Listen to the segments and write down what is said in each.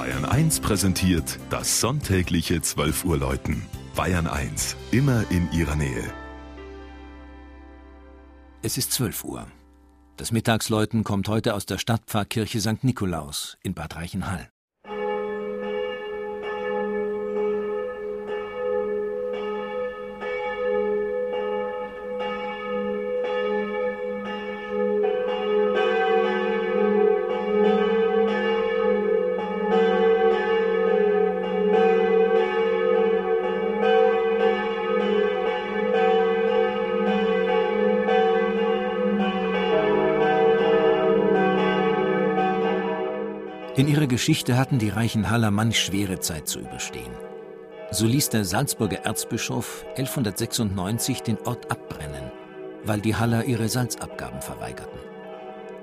Bayern 1 präsentiert das sonntägliche 12 Uhr Läuten. Bayern 1, immer in ihrer Nähe. Es ist 12 Uhr. Das Mittagsläuten kommt heute aus der Stadtpfarrkirche St. Nikolaus in Bad Reichenhall. In ihrer Geschichte hatten die reichen Haller manch schwere Zeit zu überstehen. So ließ der Salzburger Erzbischof 1196 den Ort abbrennen, weil die Haller ihre Salzabgaben verweigerten.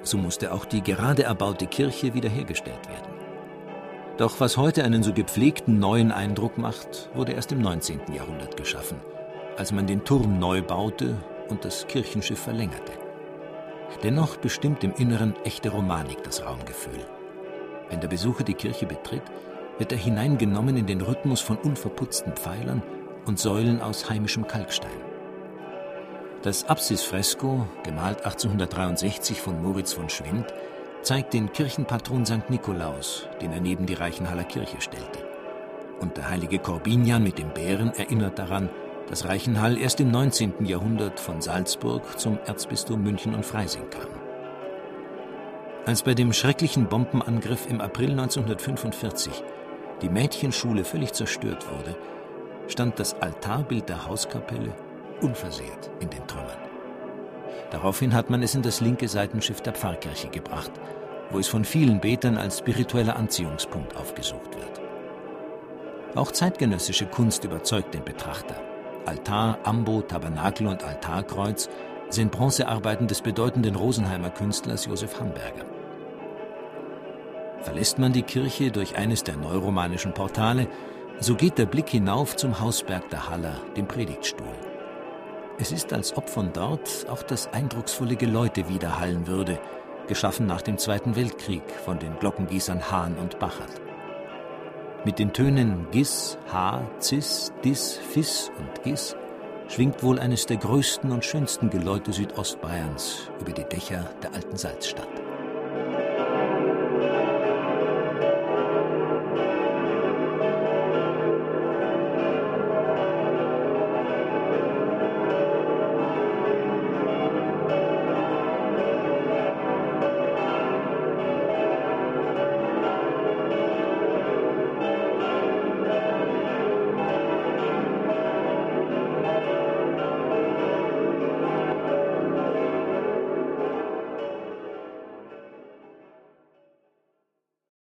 So musste auch die gerade erbaute Kirche wiederhergestellt werden. Doch was heute einen so gepflegten neuen Eindruck macht, wurde erst im 19. Jahrhundert geschaffen, als man den Turm neu baute und das Kirchenschiff verlängerte. Dennoch bestimmt im Inneren echte Romanik das Raumgefühl. Wenn der Besucher die Kirche betritt, wird er hineingenommen in den Rhythmus von unverputzten Pfeilern und Säulen aus heimischem Kalkstein. Das Apsisfresko, gemalt 1863 von Moritz von Schwind, zeigt den Kirchenpatron St. Nikolaus, den er neben die Reichenhaller Kirche stellte. Und der heilige Korbinian mit dem Bären erinnert daran, dass Reichenhall erst im 19. Jahrhundert von Salzburg zum Erzbistum München und Freising kam. Als bei dem schrecklichen Bombenangriff im April 1945 die Mädchenschule völlig zerstört wurde, stand das Altarbild der Hauskapelle unversehrt in den Trümmern. Daraufhin hat man es in das linke Seitenschiff der Pfarrkirche gebracht, wo es von vielen Betern als spiritueller Anziehungspunkt aufgesucht wird. Auch zeitgenössische Kunst überzeugt den Betrachter. Altar, Ambo, Tabernakel und Altarkreuz sind Bronzearbeiten des bedeutenden Rosenheimer Künstlers Josef Hamberger. Verlässt man die Kirche durch eines der neuromanischen Portale, so geht der Blick hinauf zum Hausberg der Haller, dem Predigtstuhl. Es ist, als ob von dort auch das eindrucksvolle Geläute widerhallen würde, geschaffen nach dem Zweiten Weltkrieg von den Glockengießern Hahn und Bachert. Mit den Tönen Gis, Ha, Cis, Dis, Fis und Gis schwingt wohl eines der größten und schönsten Geläute Südostbayerns über die Dächer der alten Salzstadt.